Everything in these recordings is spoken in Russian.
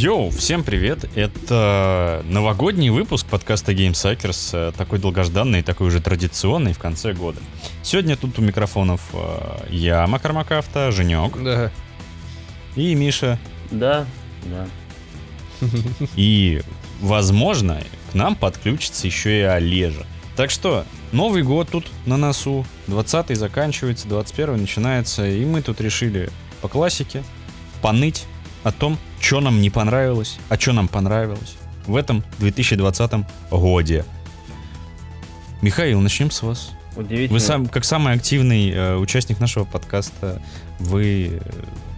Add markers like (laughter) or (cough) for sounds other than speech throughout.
Йоу, всем привет! Это новогодний выпуск подкаста Game Suckers, э, такой долгожданный, такой уже традиционный в конце года. Сегодня тут у микрофонов э, я, Макар Макафта, Женек Да. и Миша. Да, да. И, возможно, к нам подключится еще и Олежа. Так что, Новый год тут на носу, 20-й заканчивается, 21-й начинается, и мы тут решили по классике поныть о том, что нам не понравилось, а что нам понравилось в этом 2020 годе. Михаил, начнем с вас. Удивительно. Вы сам, как самый активный э, участник нашего подкаста, вы э,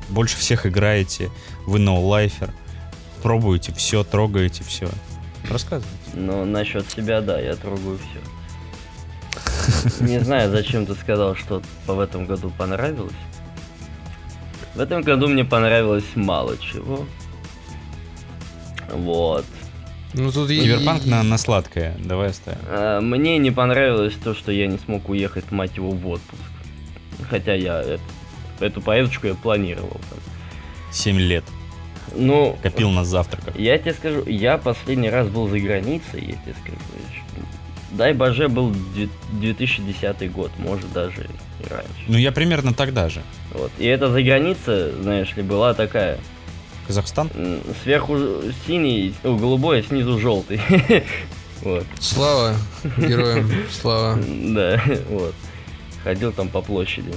больше всех играете, вы ноулайфер, пробуете все, трогаете все. Рассказывайте. Но насчет себя, да, я трогаю все. (laughs) Не знаю, зачем ты сказал, что в этом году понравилось. В этом году мне понравилось мало чего. Вот. Ну тут и- Киберпанк на, на сладкое, давай оставим. А, Мне не понравилось то, что я не смог уехать, мать его, в отпуск. Хотя я э- эту поездочку я планировал. там. 7 лет, Ну, копил на завтрак. Я тебе скажу, я последний раз был за границей, я тебе скажу. Дай боже, был две- 2010 год, может даже и раньше. Ну я примерно тогда же. Вот. И эта за граница, знаешь ли, была такая, Казахстан? сверху синий, о, голубой, а снизу желтый. (laughs) Вот, Слава героям, (laughs) слава. да, вот. Ходил там по площади.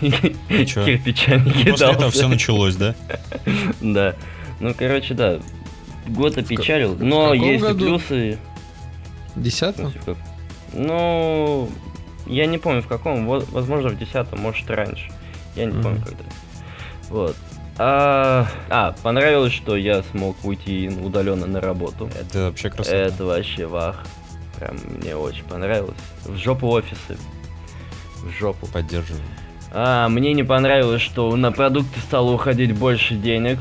чё? Кирпичами После этого кидался. все началось, да? (laughs) Да. Ну, короче, да. Год опечалил, в но каком есть и году? плюсы. Десятом? Ну, я не помню в каком, во- возможно в десятом, может раньше. Я не Мгм. помню когда. Вот. А, а, понравилось, что я смог уйти удаленно на работу. Это вообще красота. Это вообще вах. Прям мне очень понравилось. В жопу офисы. В жопу. Поддерживаю. А, мне не понравилось, что на продукты стало уходить больше денег.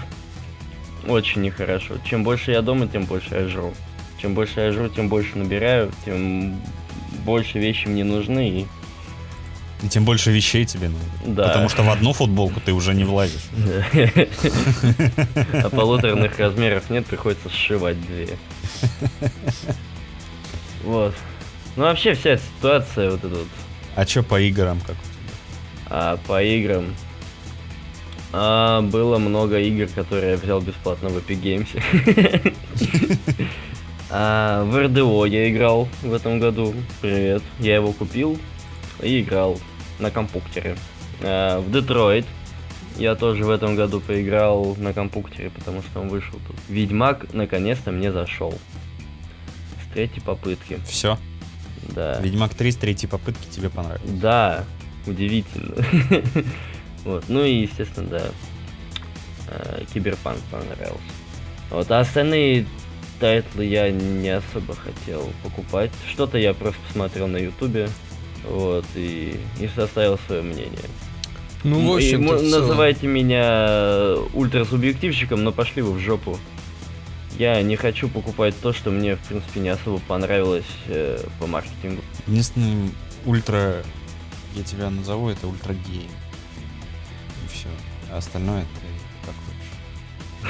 Очень нехорошо. Чем больше я дома, тем больше я жру. Чем больше я жру, тем больше набираю, тем больше вещи мне нужны. И... И тем больше вещей тебе нужно. Да. Потому что в одну футболку ты уже не влазишь. (laughs) А полуторных размеров нет, приходится сшивать две. (laughs) Вот. Ну вообще вся ситуация вот эта вот А что по играм как? А по играм а, было много игр, которые я взял бесплатно в Epic Games. (laughs) А, в РДО я играл в этом году. Привет. Я его купил и играл на компьютере. А, в Детройт я тоже в этом году поиграл на компьютере, потому что он вышел тут. Ведьмак наконец-то мне зашел. С третьей попытки. Все. Да. Ведьмак 3 с третьей попытки тебе понравилось. Да, удивительно. (laughs) Вот, ну и, естественно, да, э, Киберпанк понравился. Вот, а остальные тайтлы я не особо хотел покупать. Что-то я просто посмотрел на ютубе, вот, и, и составил свое мнение. Ну, в И общем мо- называйте меня ультрасубъективщиком, но пошли вы в жопу. Я не хочу покупать то, что мне, в принципе, не особо понравилось э, по маркетингу. Единственный ультра, я тебя назову, это ультра гей. И все. А остальное ты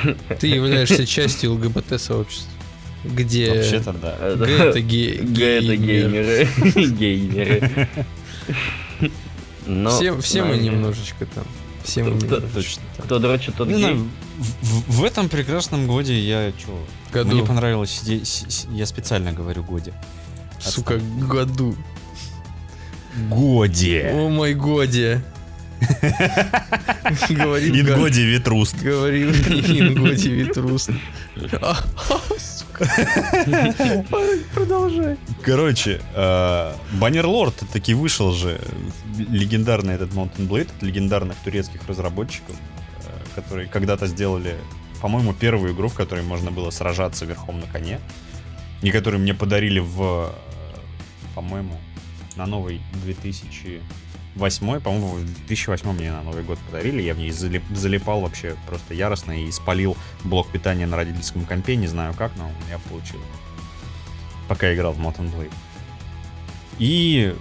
как хочешь. Ты являешься частью ЛГБТ-сообщества. Где Вообще-то да. Г (laughs) это геймеры. (laughs) Геймеры. (laughs) Но, Все, все мы немножечко там. Все мы Кто- немножечко. Кто дрочит, тот Не гей. в, этом прекрасном годе я чё? Году. Мне понравилось сидеть, с- с- я специально говорю годе. Сука, году. Годе. О мой годе. Говорил Ингоде ветруст. Говорил Ингоди Ветрус. (laughs) Продолжай. Короче, Баннерлорд таки вышел же. Легендарный этот Mountain Blade от легендарных турецких разработчиков, э, которые когда-то сделали, по-моему, первую игру, в которой можно было сражаться верхом на коне. И которую мне подарили в, э, по-моему, на новый 2008, по-моему, в 2008 мне на Новый год подарили, я в ней залип- залипал вообще просто яростно и спалил блок питания на родительском компе, не знаю как, но я получил. Пока играл в Mountain Blade. И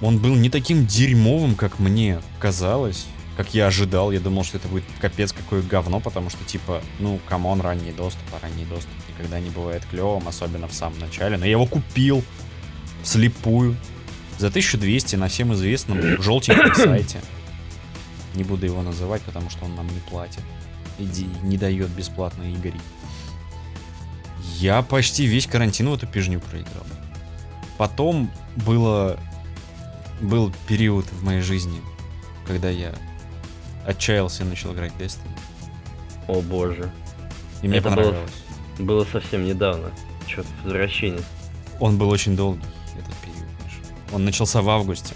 он был не таким дерьмовым, как мне казалось. как я ожидал. Я думал, что это будет капец какое говно, потому что, типа, ну, come on, ранний доступ, а ранний доступ никогда не бывает клевым, особенно в самом начале. Но я его купил вслепую за 1200 на всем известном (coughs) желтеньком сайте. Не буду его называть, потому что он нам не платит. И не дает бесплатно игры. Я почти весь карантин в эту пижню проиграл. Потом было был период в моей жизни, когда я отчаялся и начал играть Destiny. О боже. И мне Это было- понравилось. Было совсем недавно. Черт, возвращение. Он был очень долгий, этот. Он начался в августе.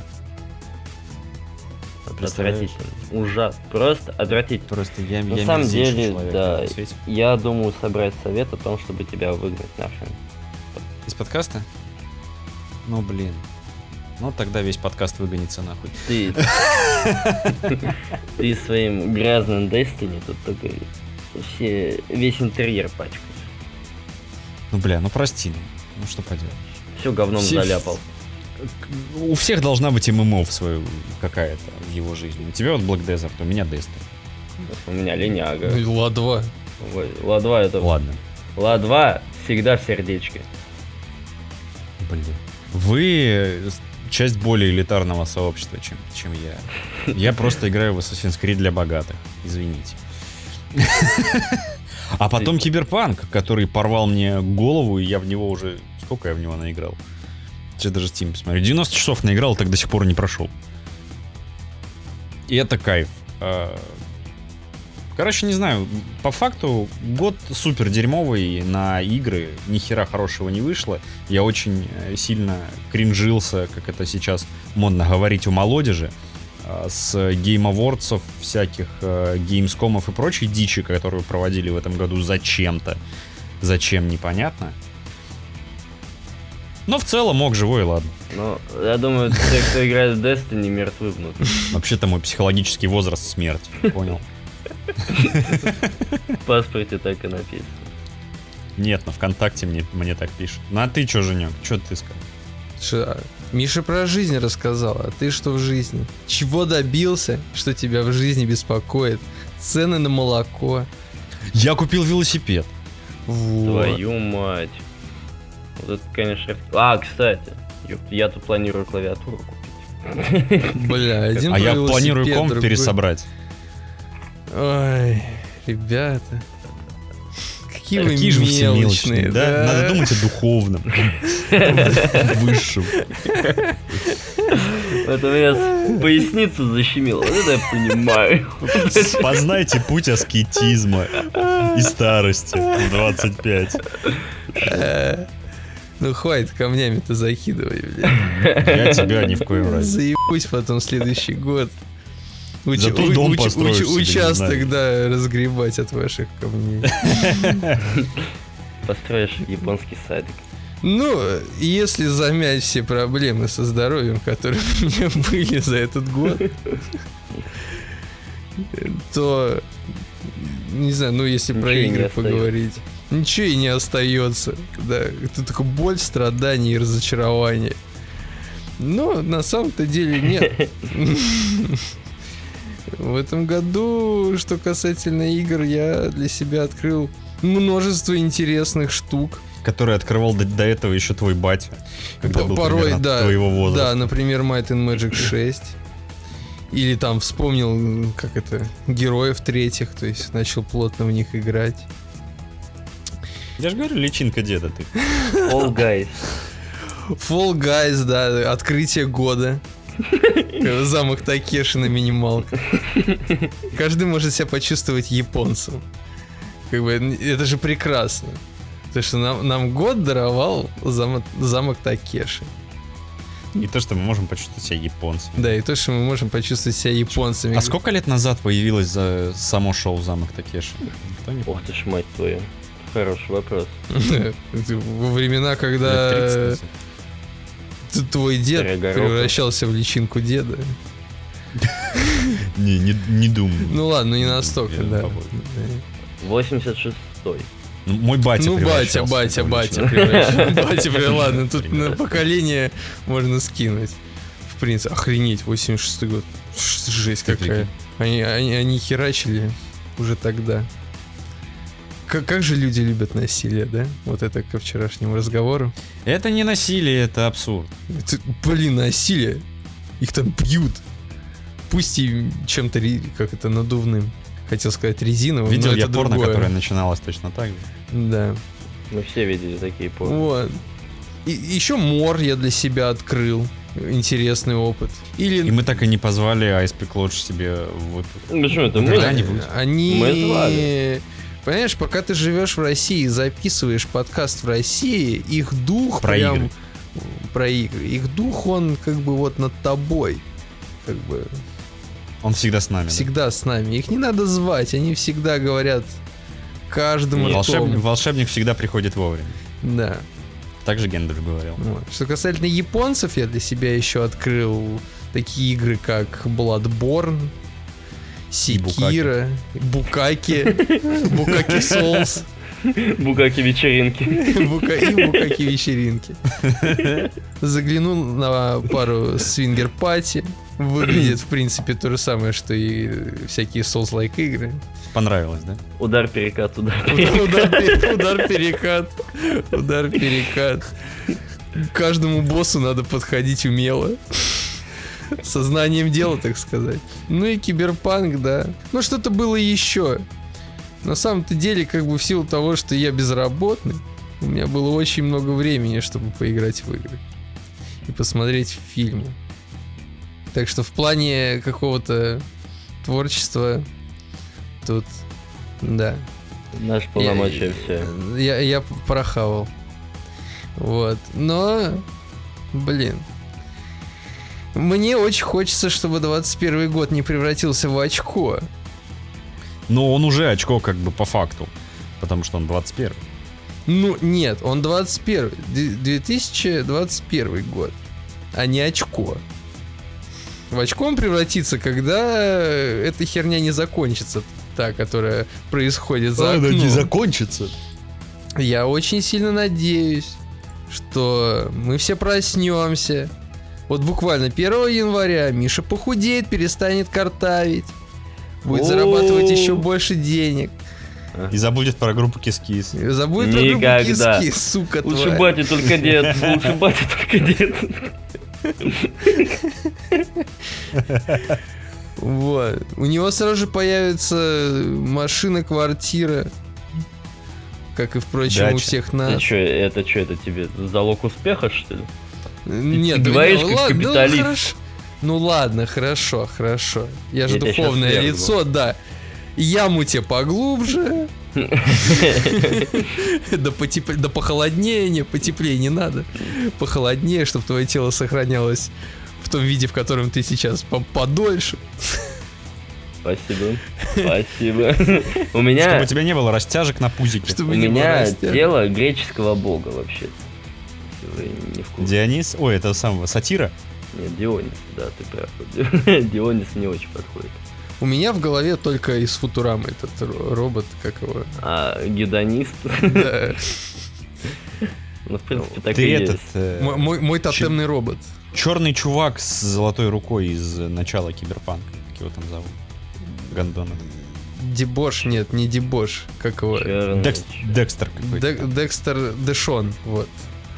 Отвратительно. Ужас. Просто отвратительно. Просто я, На я самом деле, человек да. Я думаю собрать совет о том, чтобы тебя выгнать нахрен. Из подкаста? Ну, блин. Ну, тогда весь подкаст выгонится нахуй. Ты... (laughs) Ты своим грязным Destiny тут только все, весь интерьер пачкаешь. Ну, бля, ну прости. Ну, что поделать. Все говном Все- заляпал. У всех должна быть ММО в свою какая-то в его жизни. У тебя вот Black Desert, у меня Destiny. У меня линяга. И Ла-2. Ой, Ла-2 это... Ладно. Ла-2 всегда в сердечке. Блин. Вы часть более элитарного сообщества, чем, чем я. Я просто играю в Assassin's Creed для богатых. Извините. А потом Киберпанк, который порвал мне голову, и я в него уже... Сколько я в него наиграл? Сейчас даже Steam посмотрю. 90 часов наиграл, так до сих пор не прошел. И это кайф. А, Короче, не знаю, по факту год супер дерьмовый на игры, ни хера хорошего не вышло. Я очень э, сильно кринжился, как это сейчас модно говорить у молодежи, а, с Game Awards, всяких э, Gamescomов и прочей дичи, которую проводили в этом году зачем-то. Зачем, непонятно. Но в целом мог живой, ладно. Но я думаю, те, кто играет в Destiny, мертвы внутри. Вообще-то мой психологический возраст смерть, понял? В паспорте так и написано. Нет, на ВКонтакте мне, мне так пишут. Ну а ты чё, Женек, чё ты сказал? А, Миша про жизнь рассказал, а ты что в жизни? Чего добился, что тебя в жизни беспокоит? Цены на молоко. Я купил велосипед. Вот. Твою мать. Вот это, конечно... А, кстати, ёпт, я тут планирую клавиатуру купить. Бля, (laughs) один а я планирую комп другой- пересобрать. Ой, ребята. Какие, Какие вы же вы все мелочные, мелочные, да? Надо думать о духовном. (laughs) Высшем. Это меня поясницу защемило. Вот это я понимаю. Познайте путь аскетизма и старости в 25. Ну хватит камнями-то закидывай, блядь. Я тебя ни в коем разе. Заебусь потом следующий год. Уч- Зато у- дом уч- построишь уч- Участок, да, разгребать от ваших камней. Построишь японский садик. Ну, если замять все проблемы со здоровьем, которые у меня были за этот год, то, не знаю, ну если про Ничего игры остается. Ничего и не остается. Да, это только боль, страдания и разочарование. Но на самом-то деле нет. В этом году, что касательно игр, я для себя открыл множество интересных штук. Который открывал до, до этого еще твой батя. Когда был Порой, да. твоего Да, возраста. например, Might and Magic 6. Или там вспомнил, как это, героев третьих, то есть начал плотно в них играть. Я же говорю, личинка деда ты. All Guys. Fall Guys, да, открытие года. Замок Такеши на минималках. Каждый может себя почувствовать японцем. Как бы, это же прекрасно. Потому что нам, нам год даровал замок, замок Такеши. И то, что мы можем почувствовать себя японцами. Да, и то, что мы можем почувствовать себя японцами. А сколько лет назад появилось за само шоу «Замок Такеши»? Никто не Ох ты ж, мать твою. Хороший вопрос. Во времена, когда 30 назад. т- твой дед превращался в личинку деда. Не, не, не думаю. Ну ладно, не настолько, да. побольше. 86-й. Ну, мой батя Ну, батя, батя, батя, превращался. Батя, (laughs) ладно, тут на поколение можно скинуть. В принципе, охренеть, 86 год. Жесть какая. Они, они, они херачили уже тогда. Как, как же люди любят насилие, да? Вот это ко вчерашнему разговору. Это не насилие, это абсурд. Это, блин, насилие. Их там бьют. Пусть и чем-то, как это, надувным. Хотел сказать резиновым, Видел но я это порно, другое. которое начиналось точно так же. Да. Мы все видели такие порно. Вот. И, еще мор я для себя открыл. Интересный опыт. Или И мы так и не позвали Pick Lodge себе в выпуск. Ну почему это мы? Когда-нибудь. Они... Мы звали. Понимаешь, пока ты живешь в России и записываешь подкаст в России, их дух Про прям... игры. Про игры. Их дух, он как бы вот над тобой. Как бы Он всегда с нами. да. всегда с нами. Их не надо звать, они всегда говорят Нет. ртом. Волшебник, волшебник всегда приходит вовремя. Да. Так же Гендальф говорил. Вот. Что касательно японцев, я для себя еще открыл такие игры, как Bloodborne, Секира, Букаки, (laughs) Букаки Souls Бугаки вечеринки. Бука- и Букаки вечеринки. Заглянул на пару свингер пати. Выглядит, в принципе, то же самое, что и всякие Souls-like игры. Понравилось, да? Удар, перекат, удар, Удар, перекат. удар, перекат. Удар, перекат. К каждому боссу надо подходить умело. Сознанием дела, так сказать. Ну и киберпанк, да. Ну что-то было еще. На самом-то деле, как бы в силу того, что я безработный, у меня было очень много времени, чтобы поиграть в игры. И посмотреть фильмы. Так что в плане какого-то творчества тут, да, Наши полномочия все. я, я прохавал. Вот. Но, блин. Мне очень хочется, чтобы 21 год не превратился в очко. Но он уже очко как бы по факту. Потому что он 21. Ну, нет, он 21. Д- 2021 год. А не очко. В очко он превратится, когда эта херня не закончится. Та, которая происходит за окном. закончится. Я очень сильно надеюсь, что мы все проснемся. Вот буквально 1 января Миша похудеет, перестанет картавить. Будет зарабатывать еще больше денег. И забудет про группу Кис-Кис. Забудет про группу Никогда. киски, сука Лучше тварь. батя только дед. (laughs) Лучше батя только дед. Вот. У него сразу же появится машина, квартира. Как и, впрочем, у Дача. всех Это нас. что, это что, это тебе залог успеха, что ли? Нет, ты говоришь не, как ладно, ну, капиталист. хорошо. Ну ладно, хорошо, хорошо. Я же щас духовное лицо, да. Яму тебе поглубже. (laughs) Да, потеп... да похолоднее, не, потеплее не надо. Похолоднее, чтобы твое тело сохранялось в том виде, в котором ты сейчас, по- подольше. Спасибо. (laughs) Спасибо. У Чтобы меня, у тебя не было растяжек на пузике. у Чтобы не было меня тело греческого бога вообще. Вы не в курсе. Дионис, ой, это самого сатира. Нет, Дионис, да, ты прав. (laughs) Дионис не очень подходит. У меня в голове только из Футурамы этот ро- робот, как его. А гедонист, Да. (laughs) ну, в принципе, так Ты и этот есть. э, Мой, мой- тотемный робот. черный чувак с золотой рукой из э, начала киберпанка. Как его там зовут? Гандона. Дебош, нет, не Дебош. Как его? Чёрный. Декс- Декстер какой-то. Дек- Декстер Дэшон, вот.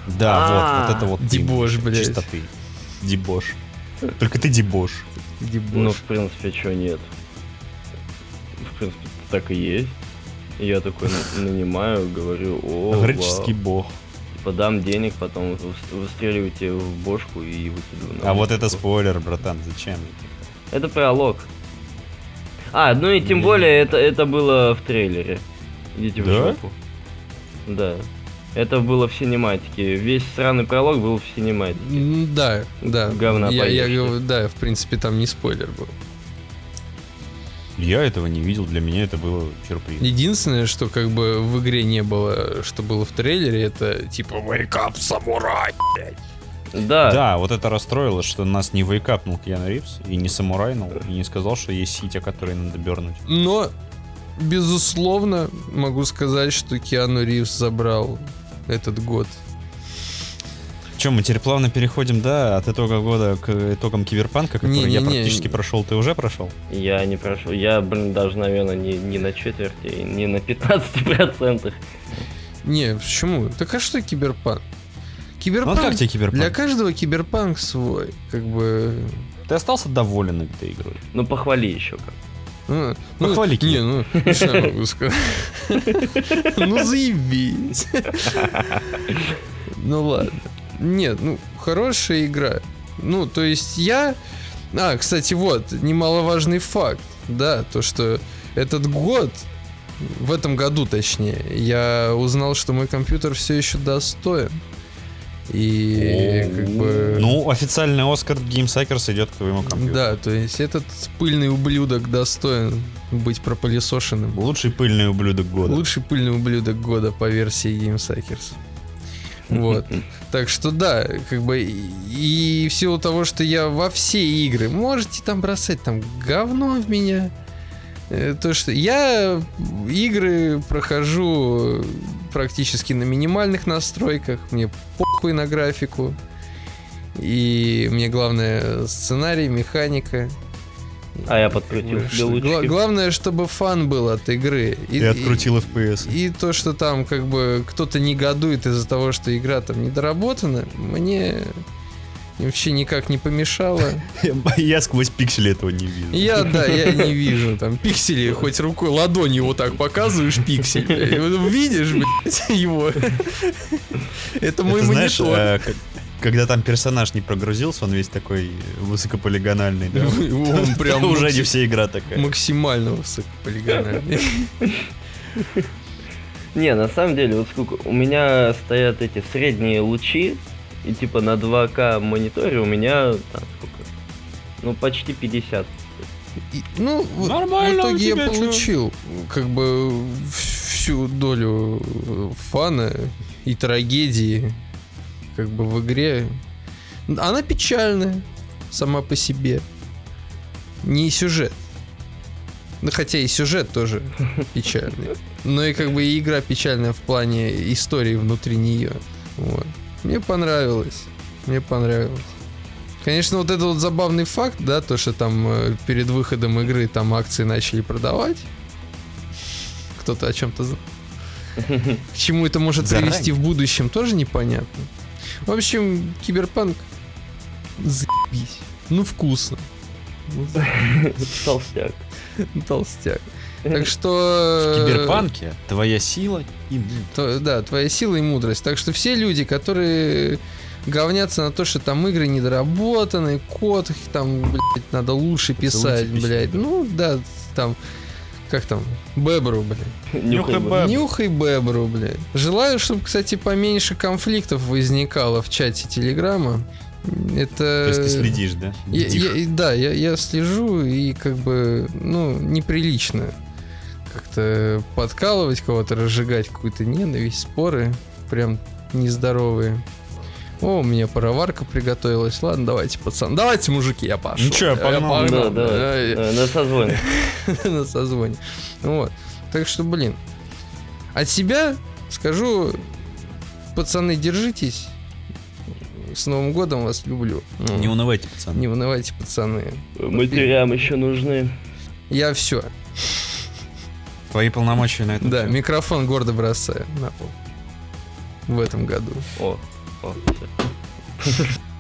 Да, А, вот, вот это вот. дебош, блядь. Чистоты. Дебош. Только ты дебош. Дебош. Ну, в принципе, чего нет. В принципе, так и есть. Я такой на- (laughs) нанимаю, говорю, о, Греческий вау. бог. Типа дам денег, потом выс- выстреливайте в бошку и выкидываю. на А вот это спойлер, братан, зачем? Это пролог. А, ну и тем Не. более это, это было в трейлере. Идите в жопу. Да. Это было в синематике. Весь сраный пролог был в синематике. Да, да. Говна я, я да, в принципе, там не спойлер был. Я этого не видел, для меня это было сюрприз. Единственное, что как бы в игре не было, что было в трейлере, это типа Wake up, самурай! Да. Да, вот это расстроило, что нас не вейкапнул Киану Ривз и не самурайнул, и не сказал, что есть ситя, которые надо бернуть. Но, безусловно, могу сказать, что Киану Ривз забрал этот год. Че, мы теперь плавно переходим, да, от итога года к итогам Киберпанка, который Не-не-не. я практически прошел, ты уже прошел? Я не прошел. Я, блин, даже, наверное, не, не на четверти, не на 15%. (laughs) Не, почему? Так а что киберпанк? Ну Киберпанк... а как тебе Киберпанк? Для каждого киберпанк свой, как бы... Ты остался доволен этой игрой? Ну, похвали еще как. Ну, Похвали Не, Кибер. ну, что я могу сказать? Ну, заебись. Ну, ладно. Нет, ну, хорошая игра. Ну, то есть я... А, кстати, вот, немаловажный факт, да, то, что этот год, в этом году точнее, я узнал, что мой компьютер все еще достоин. И как бы... Ну, официальный Оскар GameSuckers идет к твоему компьютеру. Да, то есть этот пыльный ублюдок достоин быть пропылесошенным. Лучший пыльный ублюдок года. Лучший пыльный ублюдок года по версии GameSuckers. Вот. Так что да, как бы и, в силу того, что я во все игры, можете там бросать там говно в меня. э, То, что я игры прохожу практически на минимальных настройках, мне похуй на графику. И мне главное сценарий, механика. А я подкрутил гла- главное, чтобы фан был от игры. И, И открутил FPS. и то, что там как бы кто-то негодует из-за того, что игра там недоработана, мне вообще никак не помешало. (laughs) Я сквозь пиксели этого не вижу. Я, да, я не вижу там пиксели, хоть рукой, ладонью вот так показываешь пиксель. Видишь, блядь, его? Это мой монитор. э, когда там персонаж не прогрузился, он весь такой высокополигональный, да? (laughs) Он (laughs) прям Уже не вся игра такая. максимально высокополигональный. Не, на самом деле, вот сколько... У меня стоят эти средние лучи, и типа на 2К мониторе у меня там сколько? Ну, почти 50. И, Ну, Нормально в итоге я тебя, чё? получил как бы всю долю э, фана и трагедии как бы в игре. Она печальная сама по себе. Не сюжет. Ну, хотя и сюжет тоже (laughs) печальный. Но и как бы и игра печальная в плане истории внутри нее. Вот. Мне понравилось. Мне понравилось. Конечно, вот это вот забавный факт, да, то, что там э, перед выходом игры там акции начали продавать. Кто-то о чем-то... К чему это может привести в будущем, тоже непонятно. В общем, киберпанк... Заебись. Ну, вкусно. (laughs) Толстяк. Толстяк. Так что... В э, Киберпанке твоя сила и мудрость. То- да, твоя сила и мудрость. Так что все люди, которые говнятся на то, что там игры недоработаны, код их там, блядь, надо лучше писать, Поцелуйте блядь. Ну, да, там, как там, Бебру, блядь. Нюхай бы. Нюхай Бебру, блядь. Желаю, чтобы, кстати, поменьше конфликтов возникало в чате Телеграма. Это... То есть ты следишь, да? Я- я- да, я, я слежу и как бы, ну, неприлично как-то подкалывать кого-то, разжигать какую-то ненависть, споры прям нездоровые. О, у меня пароварка приготовилась. Ладно, давайте, пацан. Давайте, мужики, я пошел. Ну чё, я погнал. Да, да, Ай, э, на созвоне. (laughs) на созвоне. Вот. Так что, блин. От себя скажу, пацаны, держитесь. С Новым годом вас люблю. Не унывайте, пацаны. Не унывайте, пацаны. Матерям еще нужны. Я все. Твои полномочия на это. Да, микрофон гордо бросаю на пол. В этом году. О, о.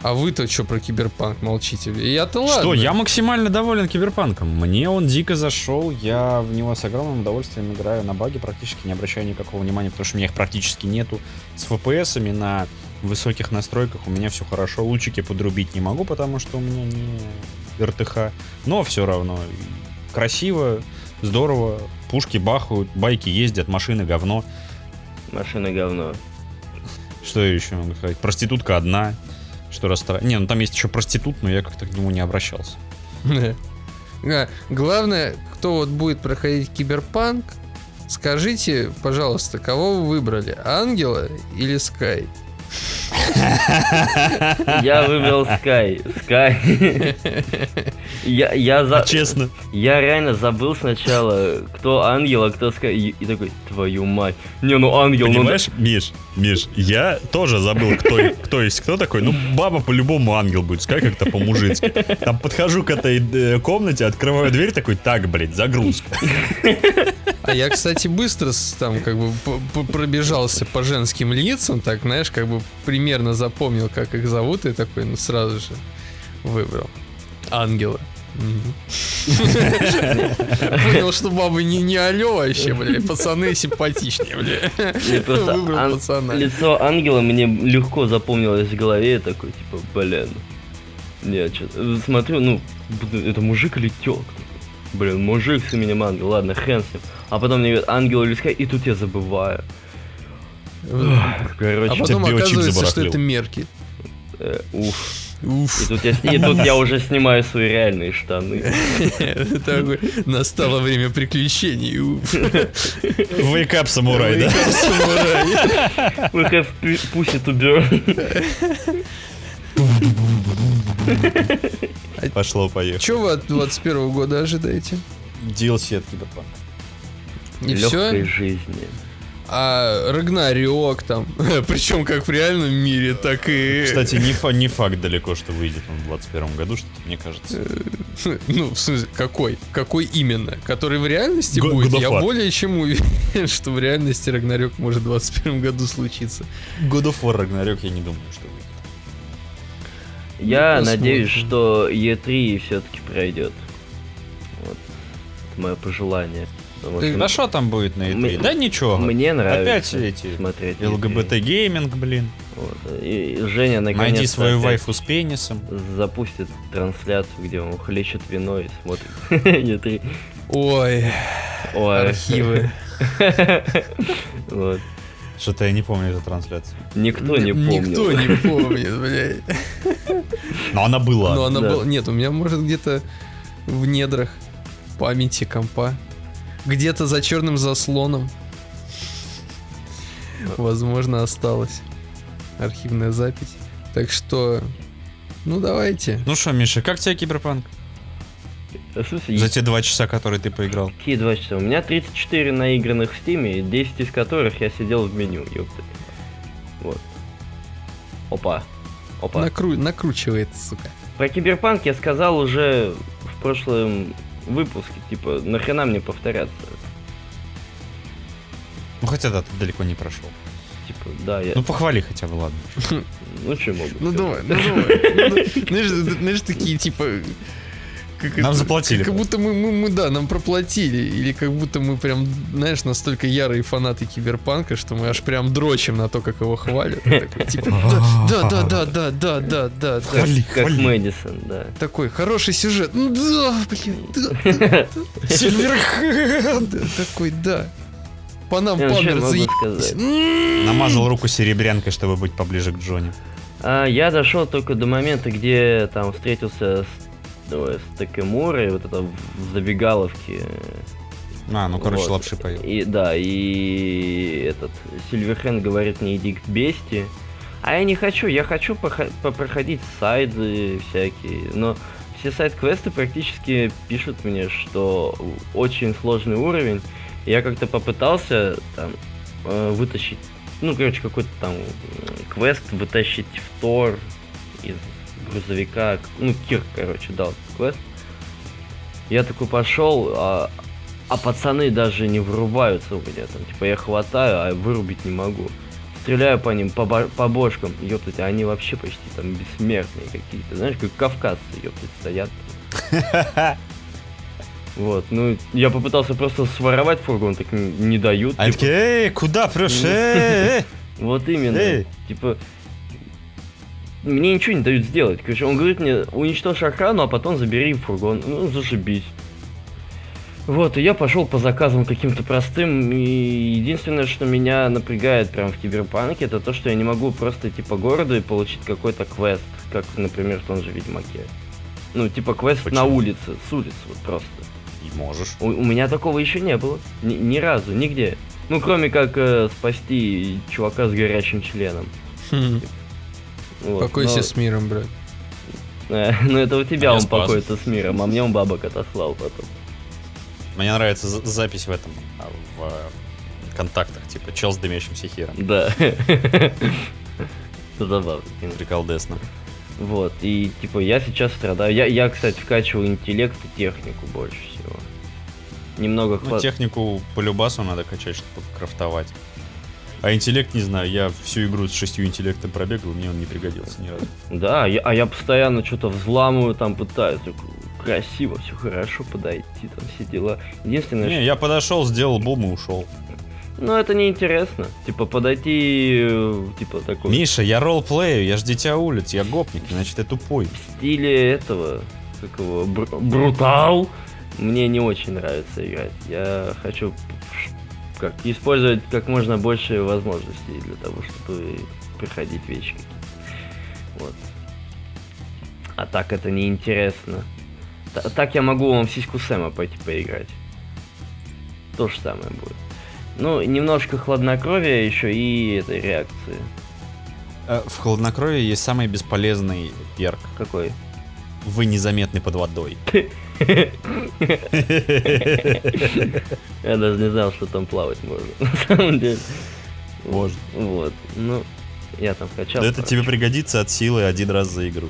А вы-то что про киберпанк молчите? Я-то ладно. Что, я максимально доволен Киберпанком. Мне он дико зашел, я в него с огромным удовольствием играю на баги, практически не обращаю никакого внимания, потому что у меня их практически нету. С FPS-ами на высоких настройках у меня все хорошо. Лучики подрубить не могу, потому что у меня не РТХ. Но все равно красиво, здорово. Пушки бахают, байки ездят, машины говно. Машина говно. Что я еще могу сказать? Проститутка одна. Что расстраивает. Не, ну там есть еще проститут, но я как-то к нему не обращался. (laughs) Да. Главное, кто вот будет проходить киберпанк, скажите, пожалуйста, кого вы выбрали? Ангела или Скай? Я выбрал Sky. Sky. Я, я, за... А честно. я реально забыл сначала, кто ангел, а кто ска... И, и такой, твою мать. Не, ну ангел, ну... Понимаешь, Миш, Миш, я тоже забыл, кто, кто есть кто такой. Ну, баба по-любому ангел будет, скажи как-то по-мужицки. Там подхожу к этой э, комнате, открываю дверь, такой, так, блядь, загрузка. А я, кстати, быстро там как бы пробежался по женским лицам, так, знаешь, как бы примерно запомнил, как их зовут, и такой, ну, сразу же выбрал. Ангела. Мгм. Понял, что бабы не, не алё вообще, бля, пацаны симпатичнее, бля. Мне просто Выбрал ан- пацана. Лицо ангела мне легко запомнилось в голове, я такой, типа, блин. Не, что смотрю, ну, это мужик или тёлка? Блин, мужик с именем ангел, ладно, хрен с ним. А потом мне говорят, ангел или скай, и тут я забываю. А Короче, потом биочип оказывается, что это Меркель. э, уф. И Уф. тут, я, и тут я уже снимаю свои реальные штаны. (laughs) Настало время приключений. Wake up, самурай, да? Самурай. We have pu- pussy to burn. Пошло, поехало. Что вы от 21 года ожидаете? DLC от Киберпанка. И Легкой все? жизни. А Рагнарёк там, (laughs) причем как в реальном мире, так и... Кстати, не, фа- не факт далеко, что выйдет он в 21 году, что мне кажется. (laughs) Ну, в смысле, какой? Какой именно? Который в реальности Го- будет? Я более чем уверен, (laughs) что в реальности Рагнарёк может в 21 году случиться. God of War Ragnarok я не думаю, что выйдет. Я Ну, надеюсь, посмотрим. что E3 все-таки пройдет. Вот. Это мое пожелание. Потому Ты- что Да что там будет на E3? Мне- Да ничего. Мне нравится Опять эти смотреть E3. ЛГБТ-гейминг, блин. Вот. И Женя наконец Найди свою вайфу с пенисом. запустит трансляцию, где он хлещет вино и смотрит (laughs) E3. Ой, Ой. архивы. (laughs) Вот. Что-то я не помню эту трансляцию. Никто не помнит. Никто не (laughs) помнит, блядь. Но она была. Но она Да. была... Нет, у меня, может, где-то в недрах памяти компа. Где-то за черным заслоном. Возможно, осталась архивная запись. Так что, ну давайте. Ну что, Миша, как тебе Киберпанк? В смысле, За те два часа, которые ты поиграл. Какие два часа? У меня 34 наигранных в стиме, 10 из которых я сидел в меню, ёпта. Вот. Опа. Опа. Накру- накручивает, сука. Про киберпанк я сказал уже в прошлом выпуске, типа, нахрена мне повторяться? Ну хотя да, ты далеко не прошел. Типа, да, я... Ну похвали хотя бы, ладно. (laughs) Ну, что могу Ну сказать? давай, ну давай. Ну, знаешь, такие типа... как Нам это- заплатили. Как будто мы, мы, мы, да, нам проплатили. Или как будто мы прям, знаешь, настолько ярые фанаты киберпанка, что мы аж прям дрочим на то, как его хвалят. Такой, Типа, (laughs) да, да, да, да, да, да, да, да. Хвали, Как. Мэдисон, да. Такой хороший сюжет. Ну Да, блин, да. (laughs) Сильверхед! Такой, да. По нам Палмер могу заебись. сказать. М. Намазал руку серебрянкой, чтобы быть поближе к Джонни. А, я дошел только до момента, где там встретился с, ой, с Такемурой, вот это в забегаловке. А, ну короче, Вот. лапши поел. И да, и этот Сильверхенд говорит, не иди к бести. А я не хочу, я хочу попроходить сайды всякие, но все сайт-квесты практически пишут мне, что очень сложный уровень. Я как-то попытался там э, вытащить, ну, короче, какой-то там квест вытащить в Тор из грузовика. Ну, Кир, короче, дал этот квест. Я такой пошел, а, а пацаны даже не вырубаются у меня там. Типа я хватаю, а вырубить не могу. Стреляю по ним, по, по бошкам, ёптать, а они вообще почти там бессмертные какие-то. Знаешь, как кавказцы, ёптать, стоят. (laughs) Вот, ну, я попытался просто своровать фургон, так не, не дают. Типа. эй, куда прешь? (laughs) Вот именно. Типа, мне ничего не дают сделать. Короче, он говорит мне, уничтожь охрану, а потом забери фургон. Ну, зашибись. Вот, и я пошел по заказам каким-то простым, и единственное, что меня напрягает прям в киберпанке, это то, что я не могу просто идти по городу и получить какой-то квест, как, например, в том же Ведьмаке. Ну, типа квест на Почему? улице, с улицы вот просто. И можешь. У, у меня такого еще не было. Ни, ни разу, нигде. Ну, кроме как э, спасти чувака с горячим членом. Хм. Вот, Покойся но- с миром, брат. (laughs) Ну это у тебя А он покоится с миром, а мне он бабок отослал потом. Мне нравится за- запись в этом, а, в э, контактах, типа чел с дымящимся хером. Да. (laughs) Это забавно. Приколдесно. Вот, и типа я сейчас страдаю. Я, я, кстати, вкачиваю интеллект и технику больше всего. Немного Ну, хват- технику по любасу надо качать, чтобы крафтовать. А интеллект, не знаю, я всю игру с шестью интеллектом пробегал, мне он не пригодился ни разу. Да, я- а я постоянно что-то взламываю, там пытаюсь. Красиво, все хорошо подойти, там все дела. Единственное, Не, я подошел, сделал бум и ушел. что... Ну, это неинтересно. Типа, подойти, э, типа, такой... Миша, я ролплею, я ж дитя улиц, я гопник, значит я тупой. в стиле этого, как его, бр- брутал, мне не очень нравится играть. Я хочу как, использовать как можно больше возможностей для того, чтобы проходить вещи какие-то. Вот. А так это неинтересно. Та- так я могу вам в сиську Сэма пойти поиграть. То же самое будет. Ну, немножко хладнокровия еще и этой реакции. Э, В хладнокровии есть самый бесполезный перк. Какой? Вы незаметны под водой. (laughs) Я даже не знал, что там плавать можно. (laughs) На самом деле. Можно. Вот. Ну, я там качал. Да это тебе пригодится от силы один раз за игру.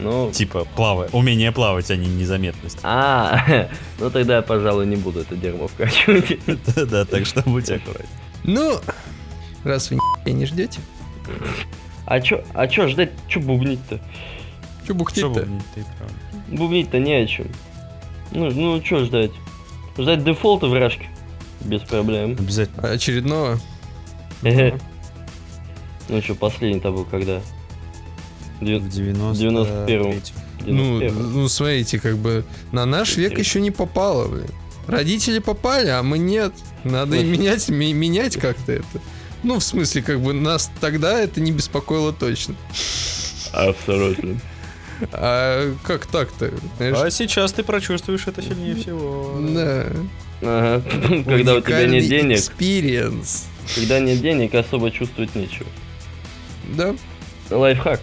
Ну, Типа, плавай. Умение плавать, а не незаметность. а, (laughs) ну тогда я, пожалуй, не буду это дерьмо вкачивать. Да, так что будь аккуратен. Ну, раз вы ни не ждете, А чё, а чё ждать, чё бубнить-то? Что Что бухтеть-то? Бубнить-то не о чем. Ну, ну чё ждать? Ждать дефолта в рашке? Без проблем. Обязательно. Очередного. Ну что, последний-то был когда? В 90 91-м. Ну, 91-м. ну, смотрите, как бы на наш век еще не попало, блин. Родители попали, а мы нет. Надо и Слушай. менять, ми- менять как-то это. Ну, в смысле, как бы нас тогда это не беспокоило точно. Абсолютно. А как так-то? Знаешь, А сейчас ты прочувствуешь это сильнее всего. Да. Ага. (laughs) Когда у тебя нет денег, Experience. когда нет денег, особо чувствовать нечего. Да, Лайфхак.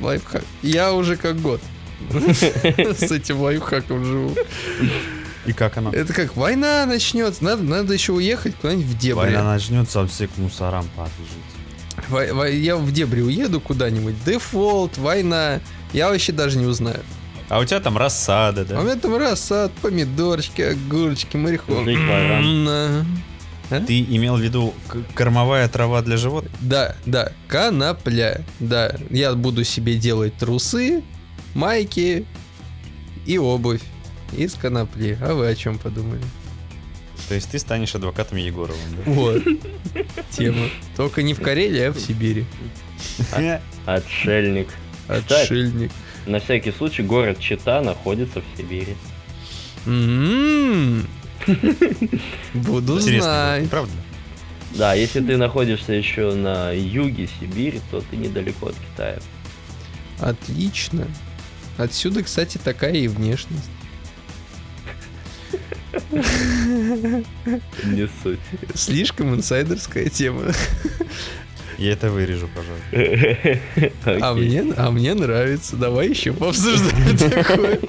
лайфхак. Я уже как год (laughs) с этим лайфхаком живу. И как оно? Это как война начнется, надо, надо еще уехать куда-нибудь в дебри. Война начнется, а все к мусорам побежите. Я в дебри уеду куда-нибудь, дефолт, война, я вообще даже не узнаю. А у тебя там рассада, А у да? меня там рассад, помидорчики, огурчики, марихуана. М, да. Ты имел в виду кормовая трава для животных? Да, да, конопля, да. Я буду себе делать трусы, майки и обувь из конопли. А вы о чем подумали? То есть ты станешь адвокатом Егоровым, Вот. Тема. Только не в Карелии, а в Сибири. да? Отшельник. Кстати. Отшельник. На всякий случай город Чита находится в Сибири. М. (laughs) Буду знать. правда? Да, если ты находишься еще на юге Сибири, то ты недалеко от Китая. Отлично. Отсюда, кстати, такая и внешность. (laughs) Не суть. Слишком инсайдерская тема. Я это вырежу, пожалуй. (laughs) А мне, а мне нравится. Давай еще пообсуждаем (laughs) такое.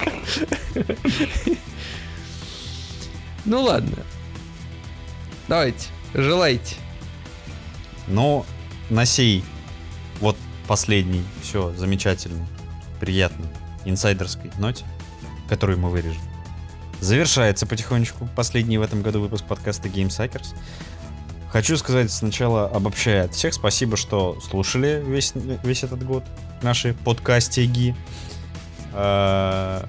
Ну ладно. Давайте, желайте. Но на сей вот последний, все замечательный, приятный, инсайдерской ноте, которую мы вырежем, завершается потихонечку последний в этом году выпуск подкаста Game Suckers. Хочу сказать сначала, обобщая от всех, спасибо, что слушали весь, весь этот год наши подкастиги. А,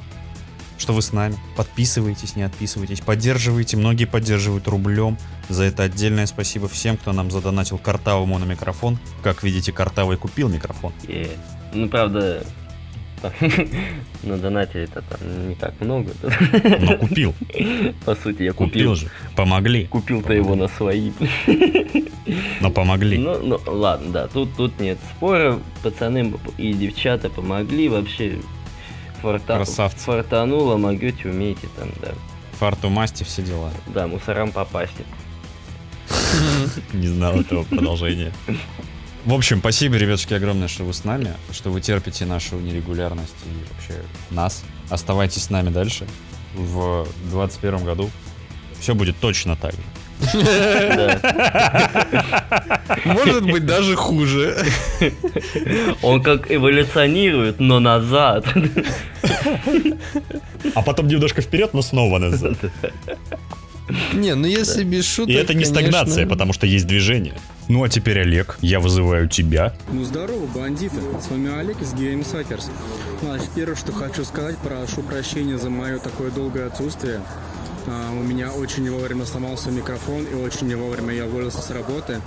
Что вы с нами. Подписывайтесь, не отписывайтесь, поддерживайте. Многие поддерживают рублем. За это отдельное спасибо всем, кто нам задонатил картавому на микрофон. Как видите, картавый купил микрофон. Е. Ну, правда, на донате это там не так много. (laughs) Но купил. По сути, я Купил купил. же. Помогли. Купил-то его на свои. (laughs) Но помогли. Ну, ну, ладно, да, тут, тут нет спора. Пацаны и девчата помогли вообще. Форта... Красавцы. Фортануло, могете, умеете там, да. Фарту масти, все дела. Да, мусорам попасть. (laughs) Не знал этого продолжения. В общем, спасибо, ребятушки, огромное, что вы с нами, что вы терпите нашу нерегулярность и вообще нас. Оставайтесь с нами дальше. В 2021 году все будет точно так же. Может быть, даже хуже. Он как эволюционирует, но назад. А потом немножко вперед, но снова назад. Не, ну если без шуток, И это не стагнация, потому что есть движение. Ну а теперь, Олег, я вызываю тебя. Ну здорово, бандиты. С вами Олег из Game Suckers. Значит, первое, что хочу сказать, прошу прощения за мое такое долгое отсутствие. А, у меня очень не вовремя сломался микрофон и очень не вовремя я уволился с работы.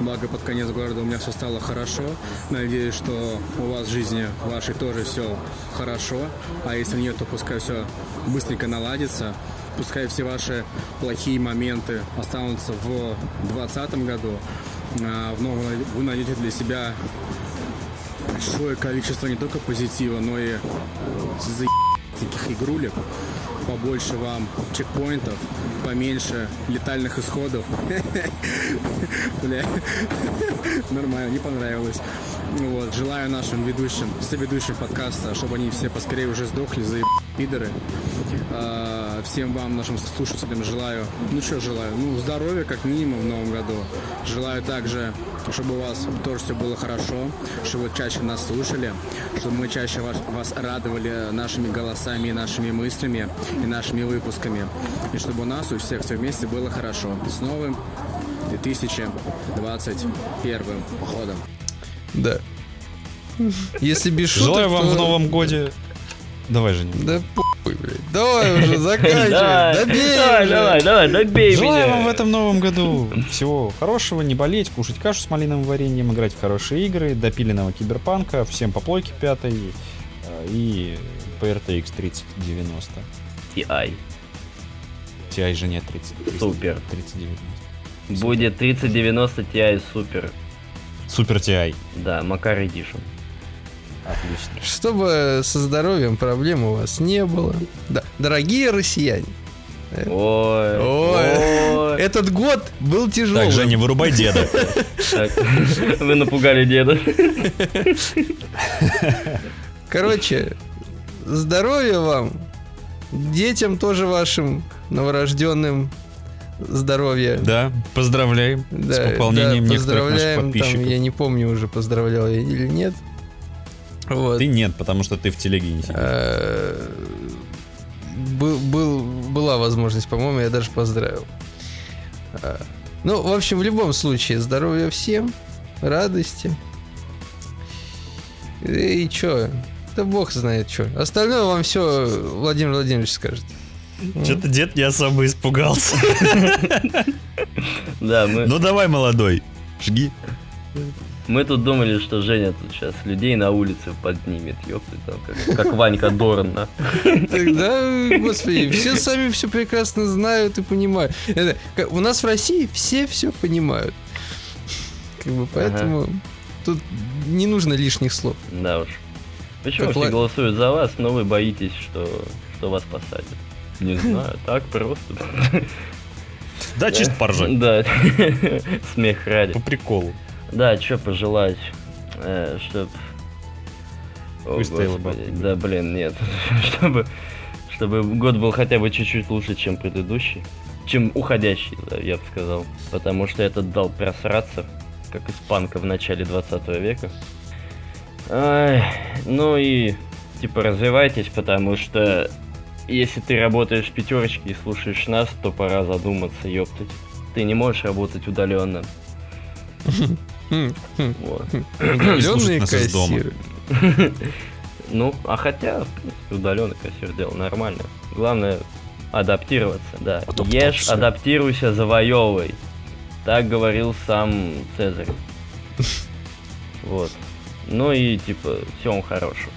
Благо под конец города у меня все стало хорошо. Надеюсь, что у вас в жизни вашей тоже все хорошо. А если нет, то пускай все быстренько наладится. Пускай все ваши плохие моменты останутся в 2020 году. А в новом вы найдете для себя большое количество не только позитива, но и таких игрулек. Побольше вам чекпоинтов, поменьше летальных исходов. (laughs) Бля, (laughs) нормально, не понравилось. Вот, желаю нашим ведущим, соведущим подкаста, чтобы они все поскорее уже сдохли, за пидоры. А, Всем вам, нашим слушателям, желаю, ну что желаю, ну здоровья как минимум в новом году. Желаю также, чтобы у вас тоже все было хорошо, чтобы вы чаще нас слушали, чтобы мы чаще вас, вас радовали нашими голосами и нашими мыслями и нашими выпусками. И чтобы у нас у всех все вместе было хорошо. С новым 2021 годом. Да. Если без шуток, Желаю вам то- в новом годе... Давай, Женя. Да. Давай уже, (laughs) заканчивай. Добей давай, давай, давай, добей Желаю вам в этом новом году всего хорошего, не болеть, кушать кашу с малиновым вареньем, играть в хорошие игры, допиленного киберпанка, всем по плойке пятой э, и PRTX 3090. TI. TI же нет 30. Супер. 3090. Будет 3090 Ti супер. Супер TI. Да, Макар Эдишн. Отлично. Чтобы со здоровьем проблем у вас не было. Да. Дорогие россияне, Ой, Ой. ой. этот год был тяжелым. Так, Женя, вырубай деда. Вы напугали деда. Короче, здоровья вам, детям тоже вашим новорожденным здоровья. Да, поздравляем Да, с пополнением да, некоторых наших поздравляем, там, подписчиков. я не помню уже, поздравлял я или нет. Вот. Ты нет, потому что ты в телеге не сидишь. Э, был, был- была возможность, по-моему, я даже поздравил. Э, Ну, в общем, в любом случае, здоровья всем, радости. И чё? Да бог знает что. Остальное вам все Владимир Владимирович скажет. Что-то дед не особо испугался. (laughs) Да, мы, Ну давай, молодой, жги. Мы тут думали, что Женя тут сейчас людей на улице поднимет, ёпты, там, как, как Ванька Дорна. Тогда, господи, все сами все прекрасно знают и понимают. Это, как- у нас в России все все понимают. Как бы поэтому тут не нужно лишних слов. Да уж. Почему Как все ла- голосуют за вас, но вы боитесь, что, что вас посадят? Не знаю, так просто. Да, чисто поржать. Да, (laughs) смех ради. По приколу. Да, что пожелать, э, чтоб... О, господи, Да, блин, нет. (laughs) чтобы, чтобы год был хотя бы чуть-чуть лучше, чем предыдущий. Чем уходящий, да, я бы сказал. Потому что этот дал просраться, как испанка в начале 20 века. Ай, ну и, типа, развивайтесь, потому что если ты работаешь в пятерочке и слушаешь нас, то пора задуматься, ёптать. Ты не можешь работать удаленно. (laughs) Хм, хм. Вот. (clears throat) Удаленные кассиры. (laughs) Ну, а хотя, в принципе, удаленный кассир дело нормально. Главное адаптироваться, да. Ешь, адаптируйся, завоевывай. Так говорил сам Цезарь. (laughs) Вот. Ну и типа, всем хорошего.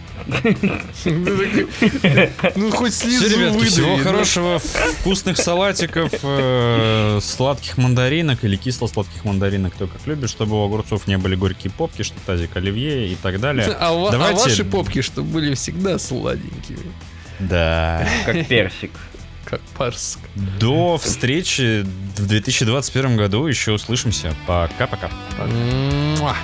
Ну, хоть Все, слезу ребятки, всего хорошего, вкусных салатиков, э, сладких мандаринок или кисло-сладких мандаринок, кто как любит, чтобы у огурцов не были горькие попки, что тазик оливье и так далее. А, а ваши попки, чтобы были всегда сладенькими, Да. Как персик. как парск. До встречи в 2021 году. Еще услышимся. Пока-пока. Муа.